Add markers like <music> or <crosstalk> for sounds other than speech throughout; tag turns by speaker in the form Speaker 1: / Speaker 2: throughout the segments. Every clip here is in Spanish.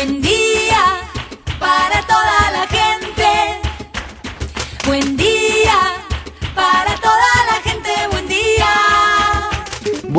Speaker 1: Buen día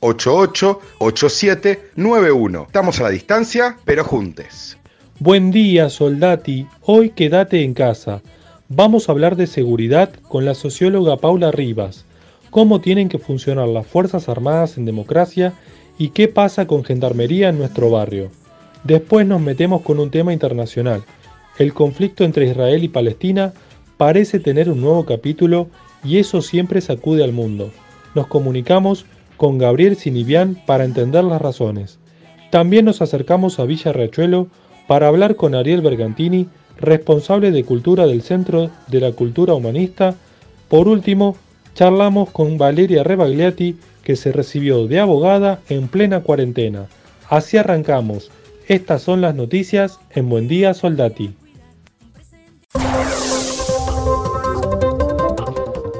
Speaker 2: 88 87 91. Estamos a la distancia, pero juntes.
Speaker 3: Buen día, soldati. Hoy quédate en casa. Vamos a hablar de seguridad con la socióloga Paula Rivas. Cómo tienen que funcionar las Fuerzas Armadas en democracia y qué pasa con gendarmería en nuestro barrio. Después nos metemos con un tema internacional. El conflicto entre Israel y Palestina parece tener un nuevo capítulo y eso siempre sacude al mundo. Nos comunicamos con Gabriel Sinivian para entender las razones. También nos acercamos a Villa Riachuelo para hablar con Ariel Bergantini, responsable de cultura del Centro de la Cultura Humanista. Por último, charlamos con Valeria Rebagliati, que se recibió de abogada en plena cuarentena. Así arrancamos. Estas son las noticias en Buen Día Soldati.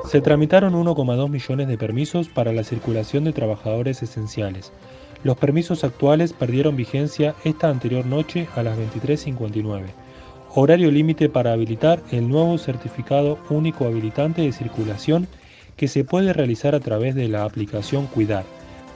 Speaker 3: Se tramitaron 1,2 millones de permisos para la circulación de trabajadores esenciales. Los permisos actuales perdieron vigencia esta anterior noche a las 23.59. Horario límite para habilitar el nuevo certificado único habilitante de circulación que se puede realizar a través de la aplicación Cuidar,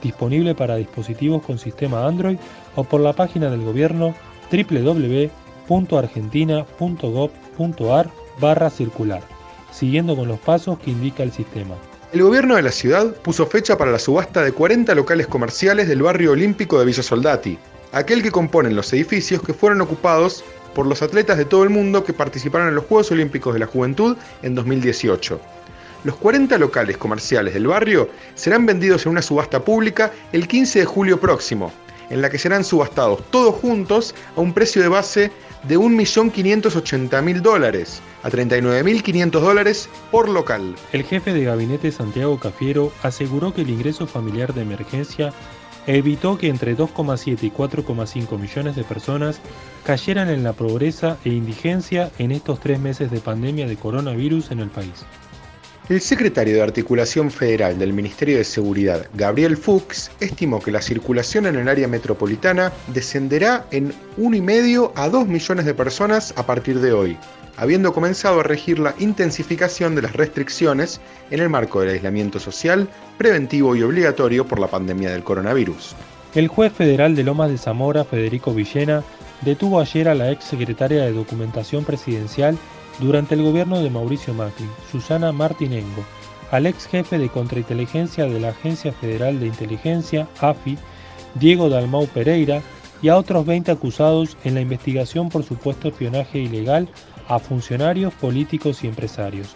Speaker 3: disponible para dispositivos con sistema Android o por la página del gobierno www.argentina.gov.ar barra circular siguiendo con los pasos que indica el sistema.
Speaker 2: El gobierno de la ciudad puso fecha para la subasta de 40 locales comerciales del barrio olímpico de Villa Soldati, aquel que componen los edificios que fueron ocupados por los atletas de todo el mundo que participaron en los Juegos Olímpicos de la Juventud en 2018. Los 40 locales comerciales del barrio serán vendidos en una subasta pública el 15 de julio próximo, en la que serán subastados todos juntos a un precio de base de 1.580.000 dólares a 39.500 dólares por local.
Speaker 3: El jefe de gabinete Santiago Cafiero aseguró que el ingreso familiar de emergencia evitó que entre 2,7 y 4,5 millones de personas cayeran en la pobreza e indigencia en estos tres meses de pandemia de coronavirus en el país.
Speaker 2: El secretario de Articulación Federal del Ministerio de Seguridad, Gabriel Fuchs, estimó que la circulación en el área metropolitana descenderá en 1,5 a 2 millones de personas a partir de hoy, habiendo comenzado a regir la intensificación de las restricciones en el marco del aislamiento social, preventivo y obligatorio por la pandemia del coronavirus.
Speaker 3: El juez federal de Lomas de Zamora, Federico Villena, detuvo ayer a la ex secretaria de Documentación Presidencial durante el gobierno de Mauricio Macri, Susana Martinengo, al ex jefe de contrainteligencia de la Agencia Federal de Inteligencia, AFI, Diego Dalmau Pereira, y a otros 20 acusados en la investigación por supuesto espionaje ilegal a funcionarios políticos y empresarios.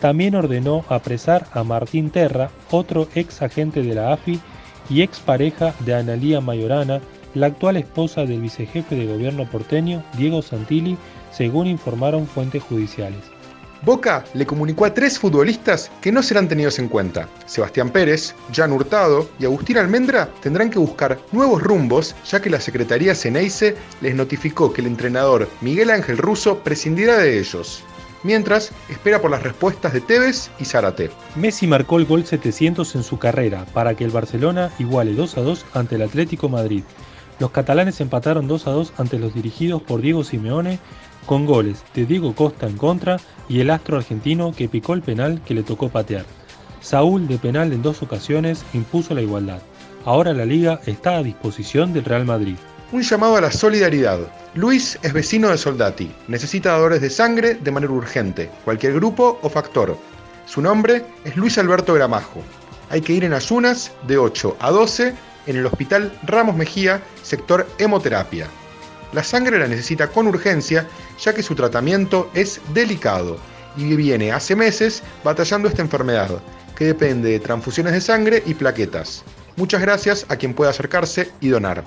Speaker 3: También ordenó apresar a Martín Terra, otro ex agente de la AFI y ex pareja de Analía Mayorana, la actual esposa del vicejefe de gobierno porteño, Diego Santilli, según informaron fuentes judiciales.
Speaker 2: Boca le comunicó a tres futbolistas que no serán tenidos en cuenta. Sebastián Pérez, Jan Hurtado y Agustín Almendra tendrán que buscar nuevos rumbos ya que la Secretaría Ceneice les notificó que el entrenador Miguel Ángel Russo prescindirá de ellos. Mientras, espera por las respuestas de Tevez y Zárate.
Speaker 3: Messi marcó el gol 700 en su carrera para que el Barcelona iguale 2 a 2 ante el Atlético Madrid. Los catalanes empataron 2 a 2 ante los dirigidos por Diego Simeone con goles de Diego Costa en contra y el astro argentino que picó el penal que le tocó patear. Saúl de penal en dos ocasiones impuso la igualdad. Ahora la liga está a disposición del Real Madrid.
Speaker 2: Un llamado a la solidaridad. Luis es vecino de Soldati. Necesita dadores de sangre de manera urgente, cualquier grupo o factor. Su nombre es Luis Alberto Gramajo. Hay que ir en ayunas de 8 a 12 en el Hospital Ramos Mejía, sector hemoterapia. La sangre la necesita con urgencia ya que su tratamiento es delicado y viene hace meses batallando esta enfermedad, que depende de transfusiones de sangre y plaquetas. Muchas gracias a quien pueda acercarse y donar.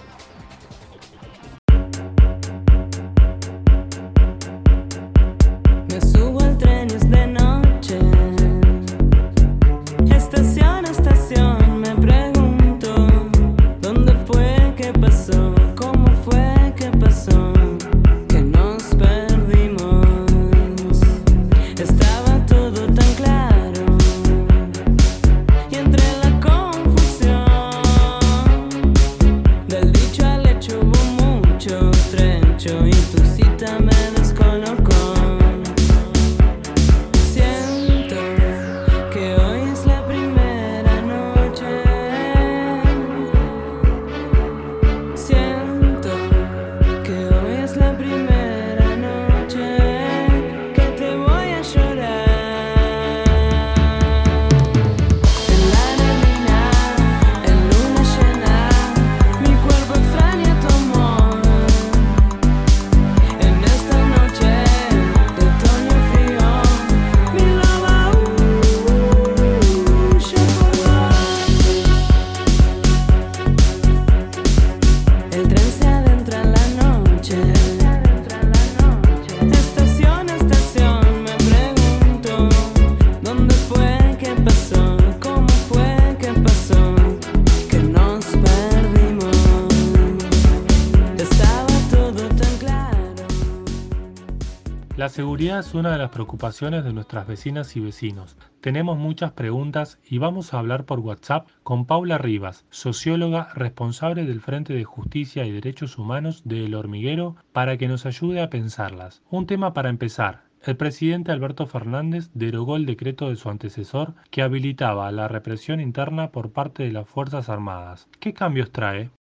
Speaker 3: Es una de las preocupaciones de nuestras vecinas y vecinos. Tenemos muchas preguntas y vamos a hablar por WhatsApp con Paula Rivas, socióloga responsable del Frente de Justicia y Derechos Humanos de El Hormiguero, para que nos ayude a pensarlas. Un tema para empezar. El presidente Alberto Fernández derogó el decreto de su antecesor que habilitaba la represión interna por parte de las Fuerzas Armadas. ¿Qué cambios trae?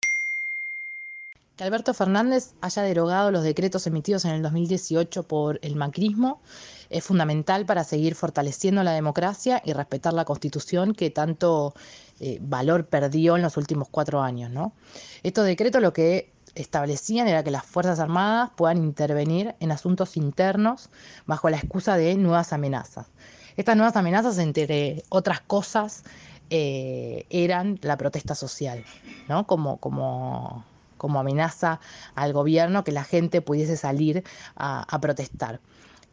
Speaker 4: Que Alberto Fernández haya derogado los decretos emitidos en el 2018 por el macrismo es fundamental para seguir fortaleciendo la democracia y respetar la constitución que tanto eh, valor perdió en los últimos cuatro años. ¿no? Estos decretos lo que establecían era que las Fuerzas Armadas puedan intervenir en asuntos internos bajo la excusa de nuevas amenazas. Estas nuevas amenazas, entre otras cosas, eh, eran la protesta social, ¿no? como, como como amenaza al gobierno que la gente pudiese salir a, protestar.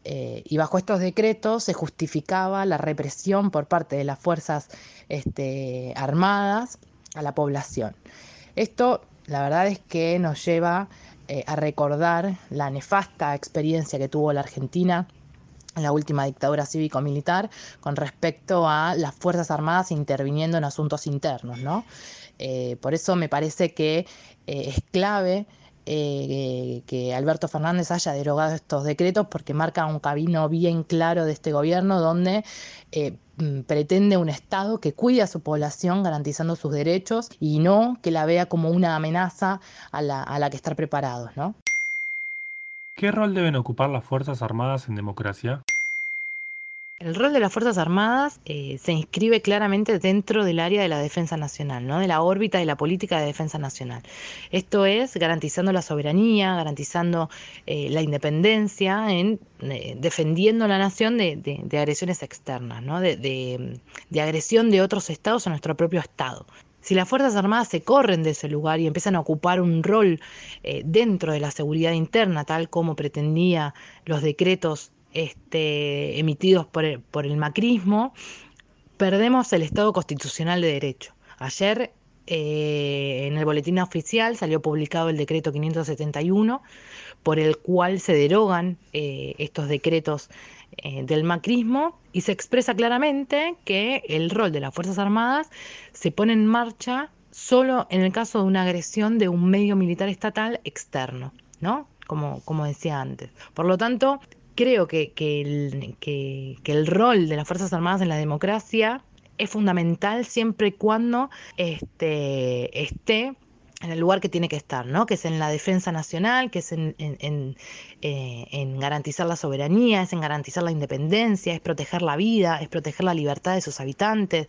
Speaker 4: Eh, y bajo estos decretos se justificaba la represión por parte de las Fuerzas este, Armadas a la población. Esto, la verdad es que nos lleva eh, a recordar la nefasta experiencia que tuvo la Argentina en la última dictadura cívico-militar con respecto a las Fuerzas Armadas interviniendo en asuntos internos, ¿no? Eh, por eso me parece que eh, es clave eh, que Alberto Fernández haya derogado estos decretos porque marca un camino bien claro de este gobierno donde mm, pretende un Estado que cuide a su población garantizando sus derechos y no que la vea como una amenaza a la, a la que estar preparados. ¿no?
Speaker 3: ¿Qué rol deben ocupar las Fuerzas Armadas en democracia?
Speaker 4: El rol de las Fuerzas Armadas eh, se inscribe claramente dentro del área de la defensa nacional, ¿no? de la órbita de la política de defensa nacional. Esto es garantizando la soberanía, garantizando eh, la independencia, en, eh, defendiendo la nación de, agresiones externas, ¿no? de, de agresión de otros estados a nuestro propio estado. Si las Fuerzas Armadas se corren de ese lugar y empiezan a ocupar un rol dentro de la seguridad interna, tal como pretendía los decretos este, emitidos por el, macrismo, perdemos el Estado constitucional de derecho. Ayer eh, en el boletín oficial salió publicado el decreto 571, por el cual se derogan eh, estos decretos eh, del macrismo y se expresa claramente que el rol de las Fuerzas Armadas se pone en marcha solo en el caso de una agresión de un medio militar estatal externo, ¿no? Como, como decía antes. Por lo tanto, creo que, el, que, el rol de las Fuerzas Armadas en la democracia es fundamental siempre y cuando este, esté en el lugar que tiene que estar, ¿no? que es en la defensa nacional, que es en, eh, garantizar la soberanía, es en garantizar la independencia, es proteger la vida, es proteger la libertad de sus habitantes.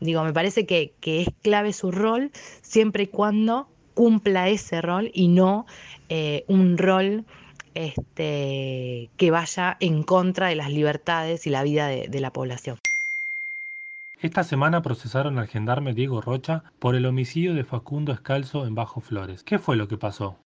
Speaker 4: Digo, me parece que, es clave su rol siempre y cuando cumpla ese rol y no eh, un rol este, que vaya en contra de las libertades y la vida de, la población.
Speaker 3: Esta semana procesaron al gendarme Diego Rocha por el homicidio de Facundo Escalzo en Bajo Flores. ¿Qué fue lo que pasó?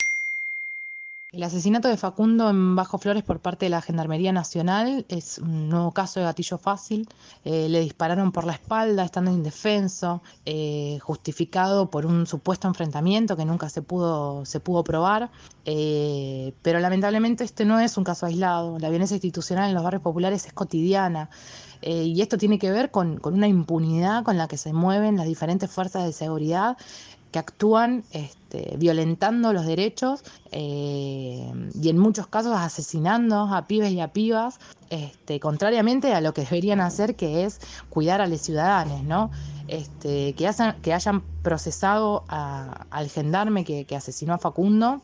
Speaker 4: El asesinato de Facundo en Bajo Flores por parte de la Gendarmería Nacional es un nuevo caso de gatillo fácil. Eh, le dispararon por la espalda, estando indefenso, eh, justificado por un supuesto enfrentamiento que nunca se pudo, se pudo probar. Eh, pero lamentablemente este no es un caso aislado. La violencia institucional en los barrios populares es cotidiana. y esto tiene que ver con, con una impunidad con la que se mueven las diferentes fuerzas de seguridad que actúan este, violentando los derechos eh, y en muchos casos asesinando a pibes y a pibas, este, contrariamente a lo que deberían hacer, que es cuidar a los ciudadanos, ¿no? Este, que, que hayan procesado al gendarme que, asesinó a Facundo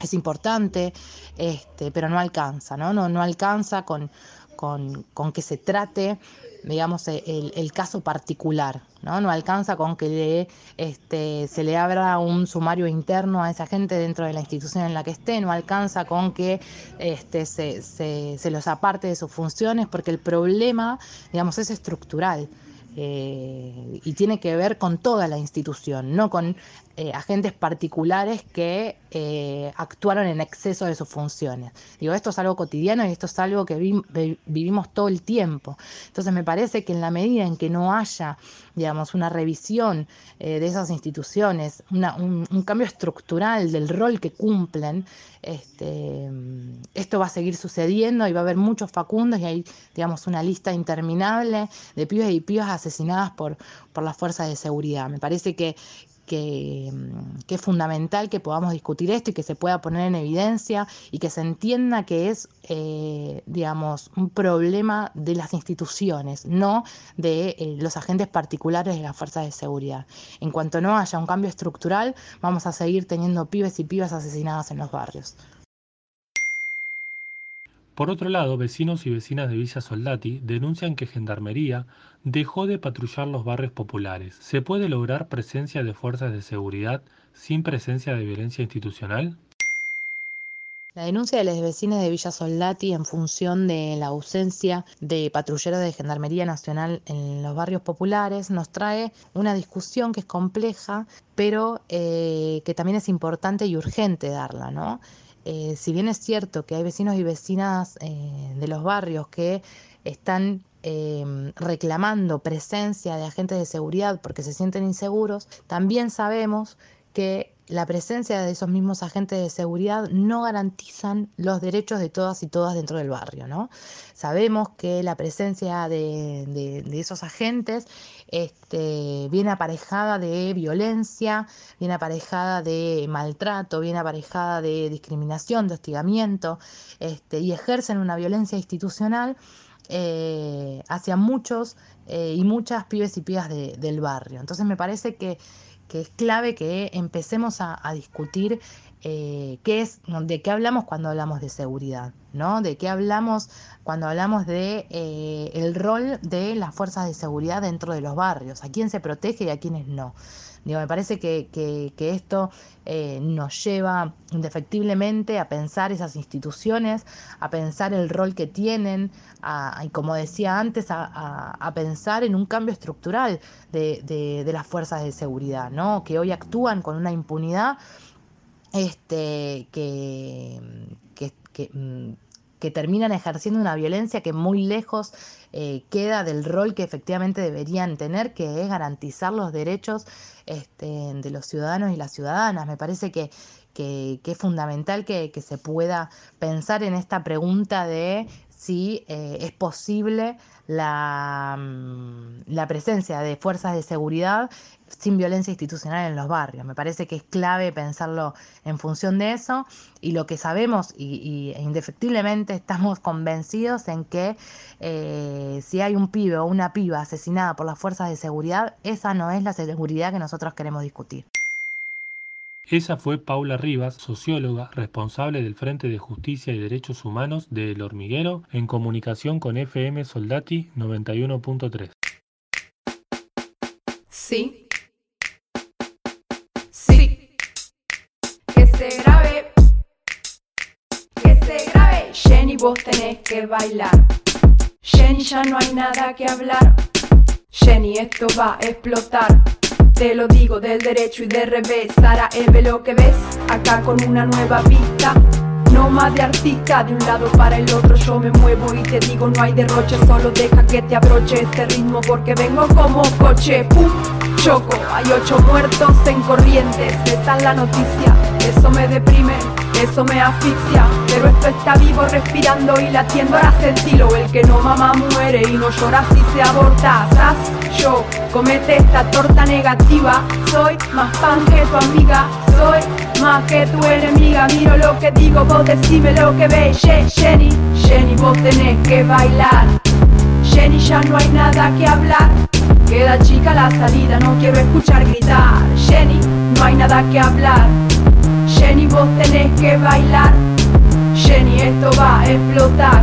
Speaker 4: es importante, este, pero no alcanza, ¿no? No, no alcanza con, con, con que se trate digamos, el, el, caso particular, ¿no? No alcanza con que le, este, se le abra un sumario interno a esa gente dentro de la institución en la que esté, no alcanza con que este, se, se, se los aparte de sus funciones, porque el problema, digamos, es estructural. Eh, y tiene que ver con toda la institución, no con eh, agentes particulares que eh, actuaron en exceso de sus funciones. Digo, esto es algo cotidiano y esto es algo que vivimos todo el tiempo. Entonces me parece que en la medida en que no haya, digamos, una revisión de esas instituciones, un, un, cambio estructural del rol que cumplen, este, esto va a seguir sucediendo y va a haber muchos facundos y hay, digamos, una lista interminable de pibes y pibas asesinadas por, por las fuerzas de seguridad. Me parece que, que, es fundamental que podamos discutir esto y que se pueda poner en evidencia y que se entienda que es, eh, digamos, un problema de las instituciones, no de eh, los agentes particulares de las fuerzas de seguridad. En cuanto no haya un cambio estructural, vamos a seguir teniendo pibes y pibas asesinadas en los barrios.
Speaker 3: Por otro lado, vecinos y vecinas de Villa Soldati denuncian que Gendarmería dejó de patrullar los barrios populares. ¿Se puede lograr presencia de fuerzas de seguridad sin presencia de violencia institucional?
Speaker 4: La denuncia de los vecinos de Villa Soldati en función de la ausencia de patrulleros de Gendarmería Nacional en los barrios populares nos trae una discusión que es compleja, pero eh, que también es importante y urgente darla, ¿no? Eh, si bien es cierto que hay vecinos y vecinas eh, de los barrios que están em, reclamando presencia de agentes de seguridad porque se sienten inseguros, también sabemos que la presencia de esos mismos agentes de seguridad no garantizan los derechos de todas y todas dentro del barrio. ¿no? Sabemos que la presencia de, esos agentes este, viene aparejada de violencia, viene aparejada de maltrato, viene aparejada de discriminación, de hostigamiento, este, y ejercen una violencia institucional eh, hacia muchos eh, y muchas pibes y pibas del barrio. Entonces me parece que que es clave que empecemos a, discutir eh, qué es, de qué hablamos cuando hablamos de seguridad, ¿no? De qué hablamos cuando hablamos de eh, el rol de las fuerzas de seguridad dentro de los barrios, a quién se protege y a quiénes no me parece que, esto eh, nos lleva indefectiblemente a pensar esas instituciones, a pensar el rol que tienen, y como decía antes, a, pensar en un cambio estructural de, las fuerzas de seguridad, ¿no? que hoy actúan con una impunidad este, que, que mm, que terminan ejerciendo una violencia que muy lejos eh, queda del rol que efectivamente deberían tener, que es garantizar los derechos este, de los ciudadanos y las ciudadanas. Me parece que, que, es fundamental que, que, se pueda pensar en esta pregunta de si eh, es posible la, mm, la, presencia de fuerzas de seguridad sin violencia institucional en los barrios. Me parece que es clave pensarlo en función de eso y lo que sabemos y, e indefectiblemente estamos <laughs> convencidos en que eh, si hay un pibe o una piba asesinada por las fuerzas de seguridad, esa no es la seguridad que nosotros queremos discutir.
Speaker 3: Esa fue Paula Rivas, socióloga, responsable del Frente de Justicia y Derechos Humanos de El Hormiguero, en comunicación con FM Soldati 91.3.
Speaker 5: Sí. Sí. Que se grabe. Que se grabe. Jenny, vos tenés que bailar. Jenny, ya no hay nada que hablar. Jenny, esto va a explotar. Te lo digo del derecho y de revés. Sara Eve lo que ves, acá con una nueva vista. No más de artista, de un lado para el otro yo me muevo y te digo no hay derroche, solo deja que te abroche este ritmo porque vengo como coche, pum, choco, hay ocho muertos en corrientes, esta es la noticia, eso me deprime, eso me asfixia, pero esto está vivo respirando y latiendo, ahora sentilo, el que no mama muere y no llora si se aborta, ¿sas? Yo comete esta torta negativa, soy más pan que tu amiga, soy más que tu enemiga, miro lo que digo, vos decime lo que ves, Jenny, Jenny, vos tenés que bailar, Jenny ya no hay nada que hablar, queda chica la salida, no quiero escuchar gritar, Jenny, no hay nada que hablar. Jenny, vos tenés que bailar. Jenny, esto va a explotar.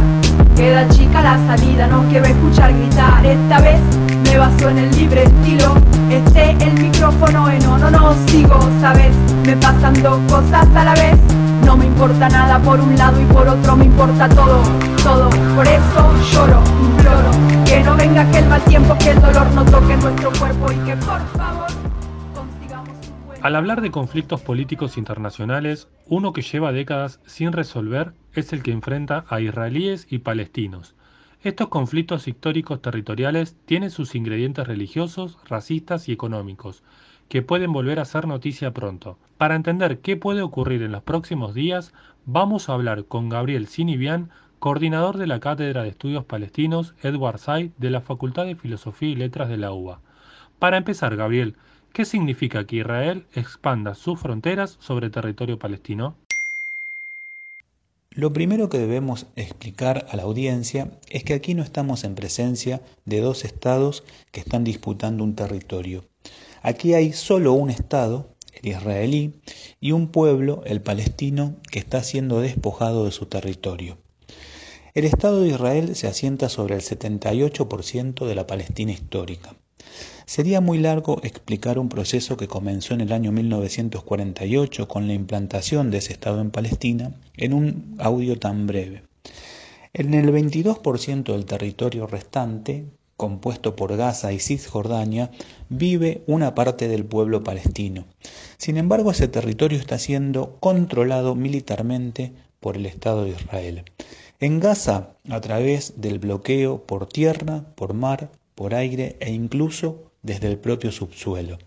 Speaker 5: Queda chica la salida, no quiero escuchar gritar. Esta vez me baso en el libre estilo. Este el micrófono en no, no, no sigo, ¿sabes? Me pasan dos cosas a la vez. No me importa nada por un lado y por otro me importa todo, todo. Por eso lloro, imploro Que no venga aquel mal tiempo, que el dolor no toque nuestro cuerpo y que por favor.
Speaker 3: Al hablar de conflictos políticos internacionales, uno que lleva décadas sin resolver es el que enfrenta a israelíes y palestinos. Estos conflictos históricos territoriales tienen sus ingredientes religiosos, racistas y económicos, que pueden volver a ser noticia pronto. Para entender qué puede ocurrir en los próximos días, vamos a hablar con Gabriel Sinibian, coordinador de la Cátedra de Estudios Palestinos Edward Said de la Facultad de Filosofía y Letras de la UBA. Para empezar, Gabriel, ¿qué significa que Israel expanda sus fronteras sobre territorio palestino?
Speaker 6: Lo primero que debemos explicar a la audiencia es que aquí no estamos en presencia de dos estados que están disputando un territorio. Aquí hay solo un estado, el israelí, y un pueblo, el palestino, que está siendo despojado de su territorio. El Estado de Israel se asienta sobre el 78% de la Palestina histórica. Sería muy largo explicar un proceso que comenzó en el año 1948 con la implantación de ese Estado en Palestina en un audio tan breve. En el 22% del territorio restante, compuesto por Gaza y Cisjordania, vive una parte del pueblo palestino. Sin embargo, ese territorio está siendo controlado militarmente por el Estado de Israel. En Gaza, a través del bloqueo por tierra, por mar, por aire e incluso desde el propio subsuelo.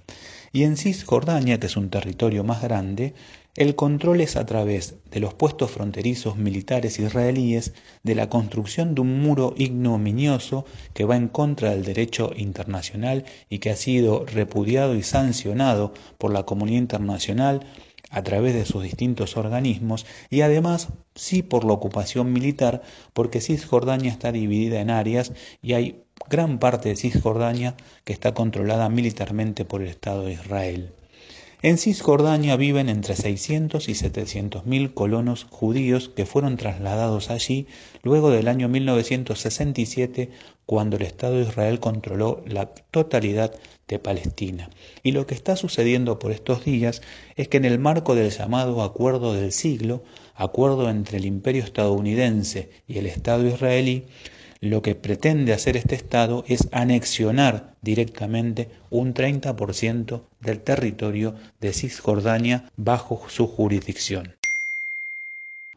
Speaker 6: Y en Cisjordania, que es un territorio más grande, el control es a través de los puestos fronterizos militares israelíes, de la construcción de un muro ignominioso que va en contra del derecho internacional y que ha sido repudiado y sancionado por la comunidad internacional a través de sus distintos organismos y además sí por la ocupación militar porque Cisjordania está dividida en áreas y hay gran parte de Cisjordania que está controlada militarmente por el Estado de Israel. En Cisjordania viven entre 600 y 700 mil colonos judíos que fueron trasladados allí luego del año 1967 cuando el Estado de Israel controló la totalidad de Palestina. Y lo que está sucediendo por estos días es que en el marco del llamado Acuerdo del Siglo, acuerdo entre el Imperio estadounidense y el Estado israelí, lo que pretende hacer este Estado es anexionar directamente un 30% del territorio de Cisjordania bajo su jurisdicción.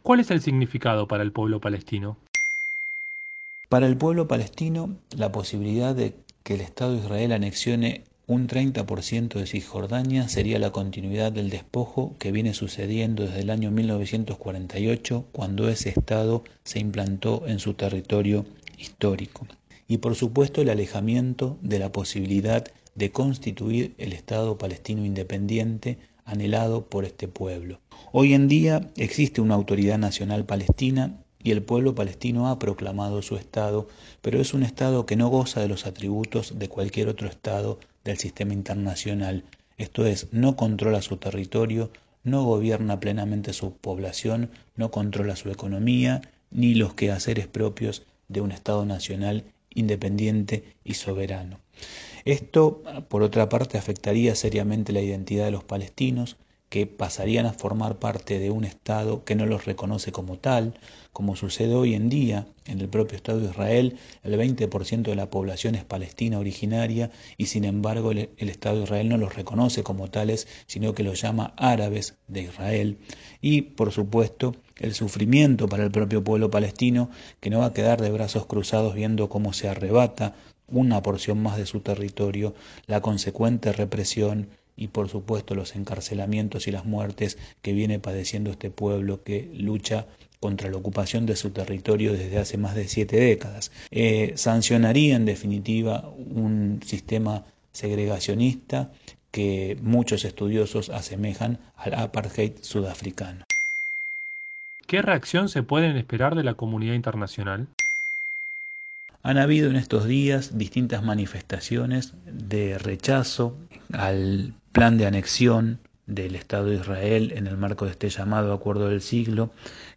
Speaker 3: ¿Cuál es el significado para el pueblo palestino?
Speaker 6: Para el pueblo palestino, la posibilidad de que el Estado de Israel anexione un 30% de Cisjordania sería la continuidad del despojo que viene sucediendo desde el año 1948, cuando ese Estado se implantó en su territorio histórico. Y por supuesto el alejamiento de la posibilidad de constituir el Estado palestino independiente anhelado por este pueblo. Hoy en día existe una autoridad nacional palestina y el pueblo palestino ha proclamado su Estado, pero es un Estado que no goza de los atributos de cualquier otro Estado del sistema internacional, esto es, no controla su territorio, no gobierna plenamente su población, no controla su economía, ni los quehaceres propios de un Estado nacional independiente y soberano. Esto, por otra parte, afectaría seriamente la identidad de los palestinos, que pasarían a formar parte de un Estado que no los reconoce como tal, como sucede hoy en día en el propio Estado de Israel, el 20% de la población es palestina originaria y sin embargo el, Estado de Israel no los reconoce como tales, sino que los llama árabes de Israel. Y por supuesto el sufrimiento para el propio pueblo palestino, que no va a quedar de brazos cruzados viendo cómo se arrebata una porción más de su territorio, la consecuente represión y por supuesto los encarcelamientos y las muertes que viene padeciendo este pueblo que lucha contra la ocupación de su territorio desde hace más de siete décadas. Eh, sancionaría en definitiva un sistema segregacionista que muchos estudiosos asemejan al apartheid sudafricano.
Speaker 3: ¿Qué reacción se pueden esperar de la comunidad internacional?
Speaker 6: Han habido en estos días distintas manifestaciones de rechazo al plan de anexión del Estado de Israel en el marco de este llamado Acuerdo del Siglo,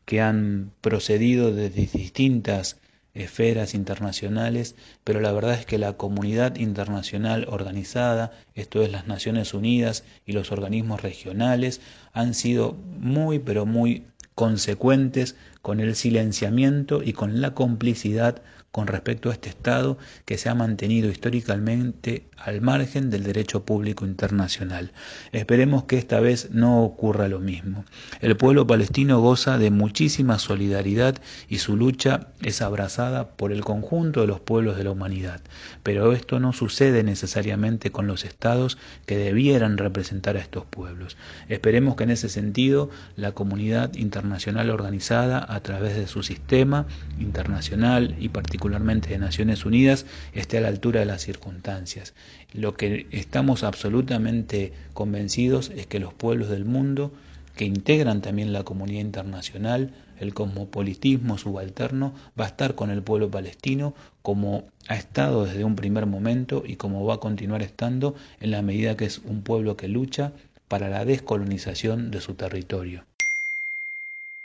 Speaker 6: que han procedido desde distintas esferas internacionales, pero la verdad es que la comunidad internacional organizada, esto es las Naciones Unidas y los organismos regionales, han sido muy, pero muy consecuentes con el silenciamiento y con la complicidad con respecto a este Estado que se ha mantenido históricamente al margen del derecho público internacional. Esperemos que esta vez no ocurra lo mismo. El pueblo palestino goza de muchísima solidaridad y su lucha es abrazada por el conjunto de los pueblos de la humanidad, pero esto no sucede necesariamente con los estados que debieran representar a estos pueblos. Esperemos que en ese sentido la comunidad internacional organizada a través de su sistema internacional y particularmente de Naciones Unidas esté a la altura de las circunstancias. Lo que estamos absolutamente convencidos es que los pueblos del mundo que integran también la comunidad internacional, el cosmopolitismo subalterno, va a estar con el pueblo palestino como ha estado desde un primer momento y como va a continuar estando en la medida que es un pueblo que lucha para la descolonización de su territorio.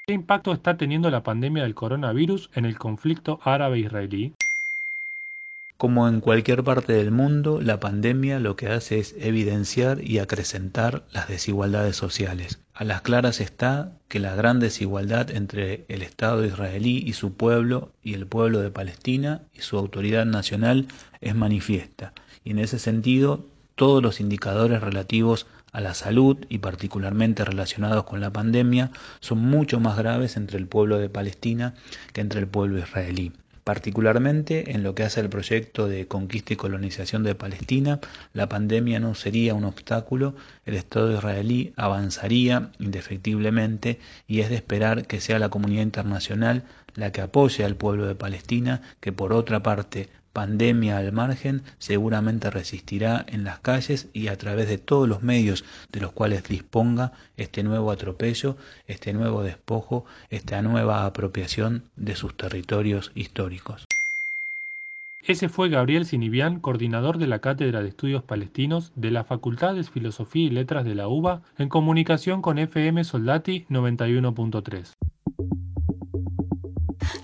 Speaker 3: ¿Qué impacto está teniendo la pandemia del coronavirus en el conflicto árabe-israelí?
Speaker 6: Como en cualquier parte del mundo, la pandemia lo que hace es evidenciar y acrecentar las desigualdades sociales. A las claras está que la gran desigualdad entre el Estado israelí y su pueblo y el pueblo de Palestina y su autoridad nacional es manifiesta. Y en ese sentido, todos los indicadores relativos a la salud y particularmente relacionados con la pandemia son mucho más graves entre el pueblo de Palestina que entre el pueblo israelí. Particularmente en lo que hace al proyecto de conquista y colonización de Palestina, la pandemia no sería un obstáculo, el Estado israelí avanzaría indefectiblemente y es de esperar que sea la comunidad internacional la que apoye al pueblo de Palestina, que por otra parte pandemia al margen, seguramente resistirá en las calles y a través de todos los medios de los cuales disponga este nuevo atropello, este nuevo despojo, esta nueva apropiación de sus territorios históricos.
Speaker 3: Ese fue Gabriel Sinivián, coordinador de la Cátedra de Estudios Palestinos de la Facultad de Filosofía y Letras de la UBA, en comunicación con FM Soldati 91.3.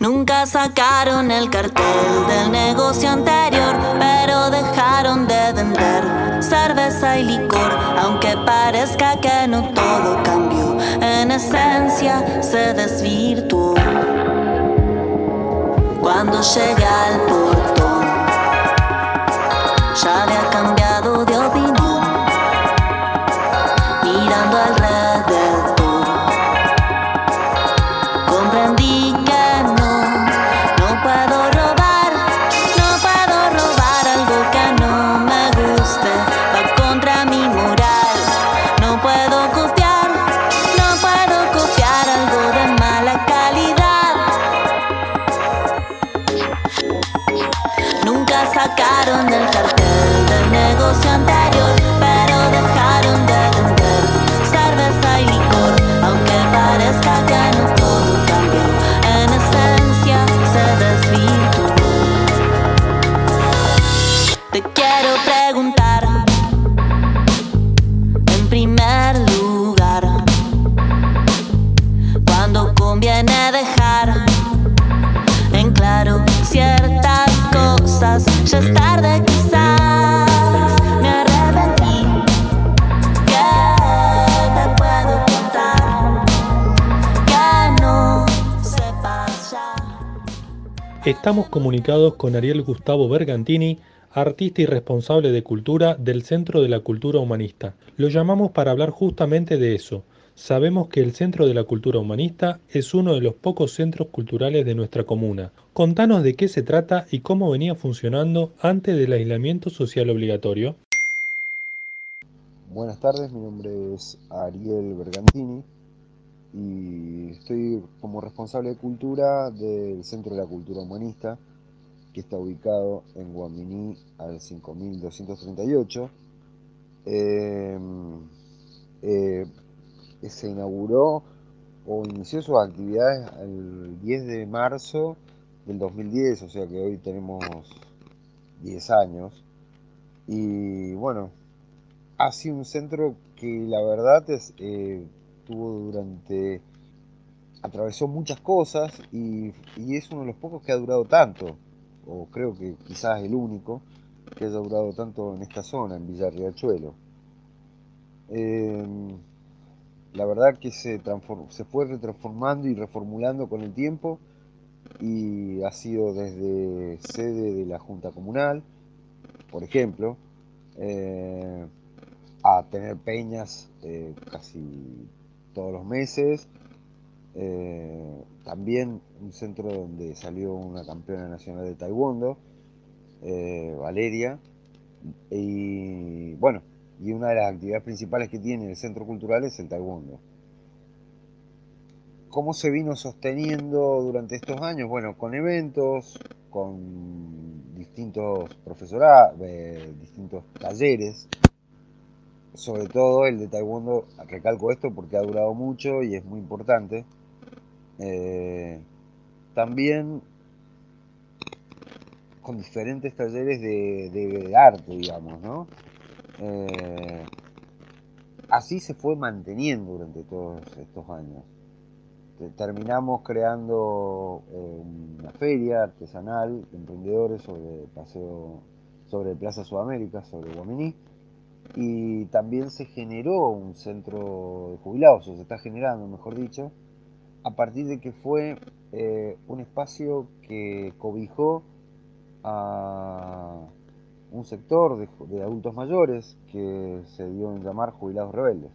Speaker 1: Nunca sacaron el cartel del negocio anterior, pero dejaron de vender cerveza y licor, aunque parezca que no todo cambió, en esencia se desvirtuó. Cuando llegué al
Speaker 3: Estamos comunicados con Ariel Gustavo Bergantini, artista y responsable de cultura del Centro de la Cultura Humanista. Lo llamamos para hablar justamente de eso. Sabemos que el Centro de la Cultura Humanista es uno de los pocos centros culturales de nuestra comuna. Contanos de qué se trata y cómo venía funcionando antes del aislamiento social obligatorio.
Speaker 7: Buenas tardes, mi nombre es Ariel Bergantini y estoy como responsable de cultura del Centro de la Cultura Humanista, que está ubicado en Guaminí al 5238. Eh, eh, se inauguró o inició sus actividades el 10 de marzo del 2010, o sea que hoy tenemos 10 años. Y bueno, ha sido un centro que la verdad es, eh, tuvo durante, atravesó muchas cosas y, es uno de los pocos que ha durado tanto, o creo que quizás el único que haya durado tanto en esta zona, en Villa Riachuelo. Eh, la verdad que se, se fue retransformando y reformulando con el tiempo y ha sido desde sede de la Junta Comunal, por ejemplo, eh, a tener peñas eh, casi todos los meses. Eh, también un centro donde salió una campeona nacional de taekwondo, Valeria. Y bueno, y una de las actividades principales que tiene el centro cultural es el taekwondo. ¿Cómo se vino sosteniendo durante estos años? Bueno, con eventos, con distintos profesorados, eh, distintos talleres, sobre todo el de Taekwondo, recalco esto porque ha durado mucho y es muy importante. Eh, también con diferentes talleres de, arte, digamos, ¿no? Eh, así se fue manteniendo durante todos estos años. Terminamos creando eh, una feria artesanal de emprendedores sobre paseo sobre Plaza Sudamérica, sobre Guaminí, y también se generó un centro de jubilados, o se está generando, mejor dicho, a partir de que fue eh, un espacio que cobijó a un sector de, adultos mayores que se dio en llamar jubilados rebeldes.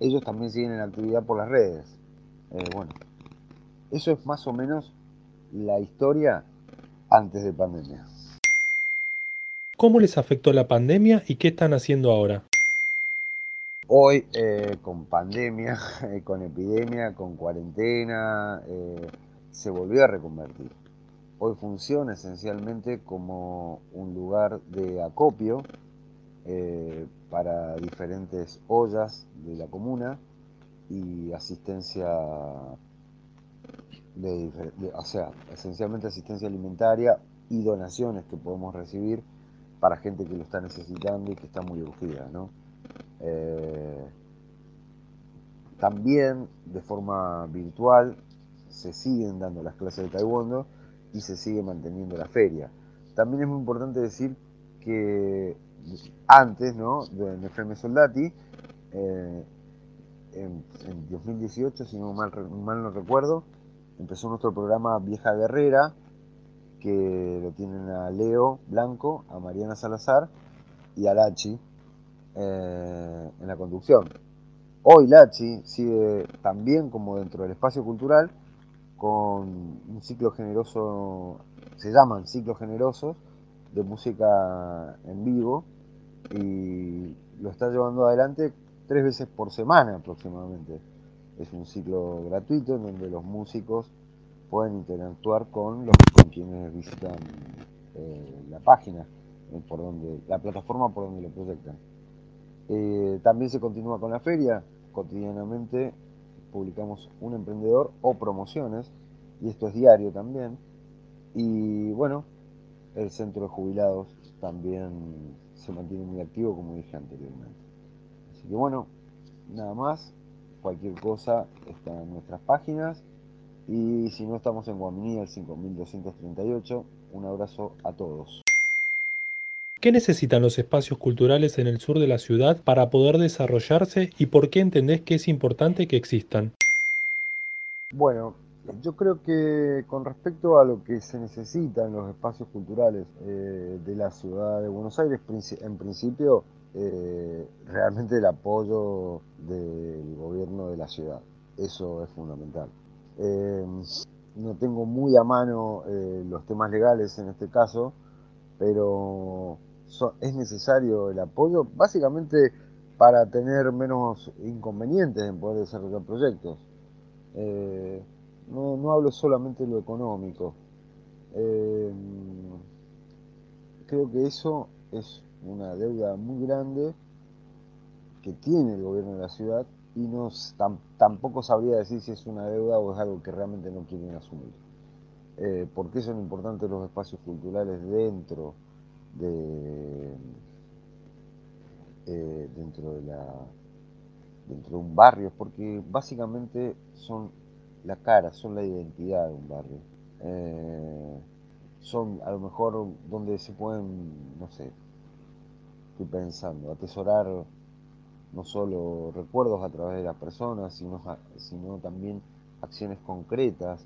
Speaker 7: Ellos también siguen en actividad por las redes. Eh, bueno, eso es más o menos la historia antes de pandemia.
Speaker 3: ¿Cómo les afectó la pandemia y qué están haciendo ahora?
Speaker 7: Hoy, eh, con pandemia, <laughs> eh, con epidemia, con cuarentena, se volvió a reconvertir. Hoy funciona esencialmente como un lugar de acopio para diferentes ollas de la comuna y asistencia de, o sea, esencialmente asistencia alimentaria y donaciones que podemos recibir para gente que lo está necesitando y que está muy urgida, ¿no? Eh, también de forma virtual se siguen dando las clases de taekwondo y se sigue manteniendo la feria. También es muy importante decir que antes, ¿no? De FM Soldati, eh, en, 2018, si no mal no recuerdo, empezó nuestro programa Vieja Guerrera, que lo tienen a Leo Blanco, a Mariana Salazar y a Lachi eh, en la conducción. Hoy Lachi sigue también como dentro del espacio cultural con un ciclo generoso, se llaman ciclos generosos de música en vivo y lo está llevando adelante tres veces por semana aproximadamente. Es un ciclo gratuito en donde los músicos pueden interactuar con los con quienes visitan eh, la página, eh, por donde, la plataforma por donde lo proyectan. Eh, también se continúa con la feria, cotidianamente publicamos un emprendedor o promociones, y esto es diario también. Y bueno, el centro de jubilados también se mantiene muy activo, como dije anteriormente. Así que bueno, nada más. Cualquier cosa está en nuestras páginas. Y si no estamos en Guaminí, el 5238. Un abrazo a todos.
Speaker 3: ¿Qué necesitan los espacios culturales en el sur de la ciudad para poder desarrollarse y por qué entendés que es importante que existan?
Speaker 7: Bueno, yo creo que con respecto a lo que se necesita en los espacios culturales eh, de la ciudad de Buenos Aires, en principio eh, realmente el apoyo del gobierno de la ciudad. Eso es fundamental. Eh, no tengo muy a mano eh, los temas legales en este caso, pero es necesario el apoyo básicamente para tener menos inconvenientes en poder desarrollar proyectos. no, no, hablo solamente de lo económico. creo que eso es una deuda muy grande que tiene el gobierno de la ciudad y no tampoco sabría decir si es una deuda o es algo que realmente no quieren asumir. Eh, ¿Por qué son importantes los espacios culturales dentro de eh, dentro de la dentro de un barrio? Porque básicamente son la cara, son la identidad de un barrio. Eh, son a lo mejor donde se pueden, no sé, estoy pensando, atesorar no solo recuerdos a través de las personas, sino, sino también acciones concretas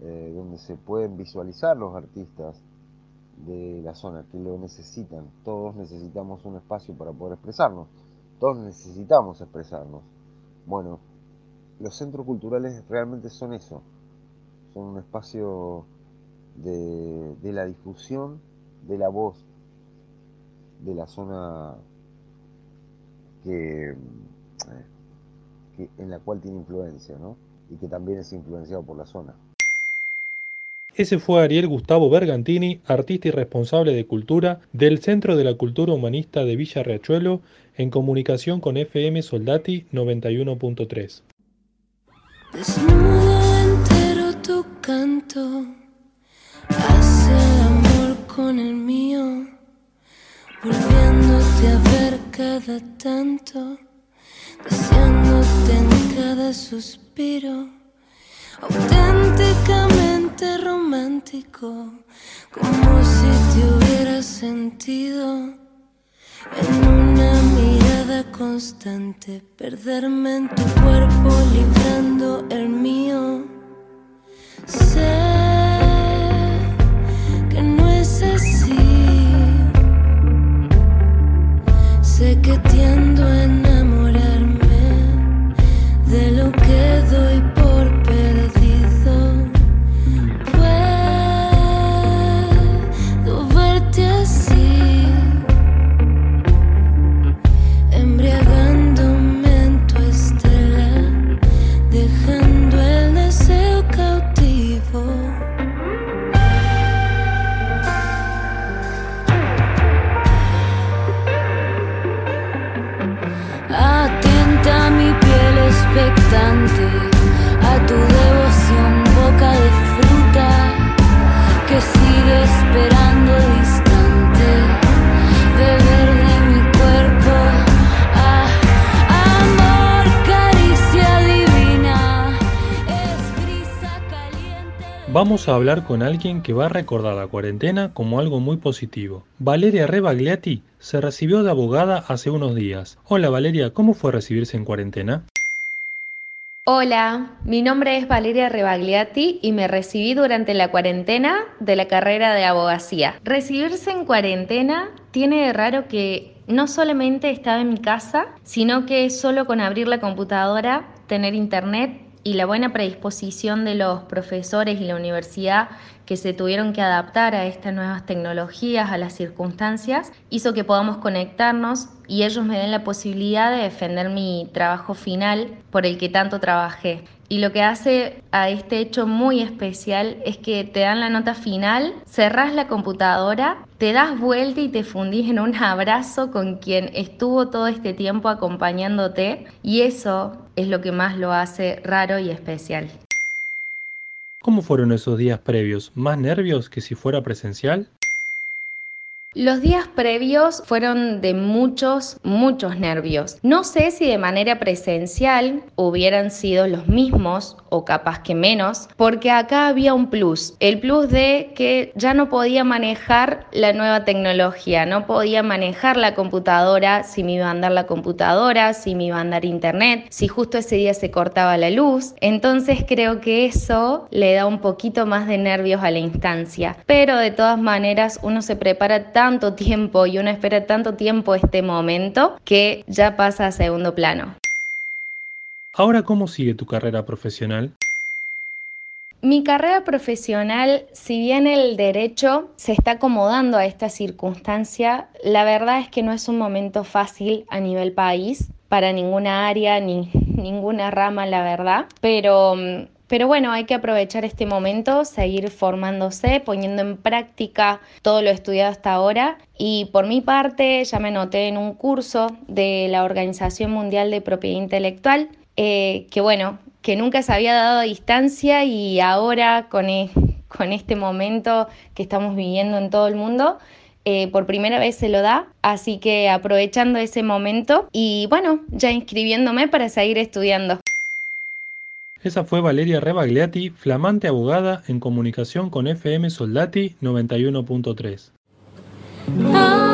Speaker 7: eh, donde se pueden visualizar los artistas de la zona que lo necesitan. Todos necesitamos un espacio para poder expresarnos. Todos necesitamos expresarnos. Bueno, los centros culturales realmente son eso. Son un espacio de, de la difusión de la voz de la zona que, que, en la cual tiene influencia, ¿no? Y que también es influenciado por la zona.
Speaker 3: Ese fue Ariel Gustavo Bergantini, artista y responsable de cultura del Centro de la Cultura Humanista de Villa Riachuelo, en comunicación con FM Soldati 91.3.
Speaker 8: Desnudo entero tu canto, hace el amor con el mío, volviéndote a ver cada tanto, deseándote en cada suspiro, auténticamente romántico, como si te hubiera sentido en una mirada constante, perderme en tu cuerpo librando el mío. Sé
Speaker 3: Vamos a hablar con alguien que va a recordar la cuarentena como algo muy positivo. Valeria Rebagliati se recibió de abogada hace unos días. Hola Valeria, ¿cómo fue recibirse en cuarentena?
Speaker 9: Hola, mi nombre es Valeria Rebagliati y me recibí durante la cuarentena de la carrera de abogacía. Recibirse en cuarentena tiene de raro que no solamente estaba en mi casa, sino que solo con abrir la computadora, tener internet y la buena predisposición de los profesores y la universidad que se tuvieron que adaptar a estas nuevas tecnologías, a las circunstancias, hizo que podamos conectarnos y ellos me den la posibilidad de defender mi trabajo final por el que tanto trabajé. Y lo que hace a este hecho muy especial es que te dan la nota final, cerrás la computadora, te das vuelta y te fundís en un abrazo con quien estuvo todo este tiempo acompañándote y eso es lo que más lo hace raro y especial.
Speaker 3: ¿Cómo fueron esos días previos? ¿Más nervios que si fuera presencial?
Speaker 9: Los días previos fueron de muchos, muchos nervios. No sé si de manera presencial hubieran sido los mismos o capaz que menos, porque acá había un plus. El plus de que ya no podía manejar la nueva tecnología, no podía manejar la computadora, si me iba a andar la computadora, si me iba a andar internet, si justo ese día se cortaba la luz. Entonces creo que eso le da un poquito más de nervios a la instancia. Pero de todas maneras uno se prepara tanto tiempo y uno espera tanto tiempo este momento que ya pasa a segundo plano.
Speaker 3: Ahora, ¿cómo sigue tu carrera profesional?
Speaker 9: Mi carrera profesional, si bien el derecho se está acomodando a esta circunstancia, la verdad es que no es un momento fácil a nivel país para ninguna área ni ninguna rama, la verdad, pero pero bueno, hay que aprovechar este momento, seguir formándose, poniendo en práctica todo lo estudiado hasta ahora. Y por mi parte, ya me anoté en un curso de la Organización Mundial de Propiedad Intelectual, eh, que bueno, que nunca se había dado a distancia y ahora con, e este momento que estamos viviendo en todo el mundo, eh, por primera vez se lo da, así que aprovechando ese momento y bueno, ya inscribiéndome para seguir estudiando.
Speaker 3: Esa fue Valeria Rebagliati, flamante abogada en comunicación con FM Soldati 91.3.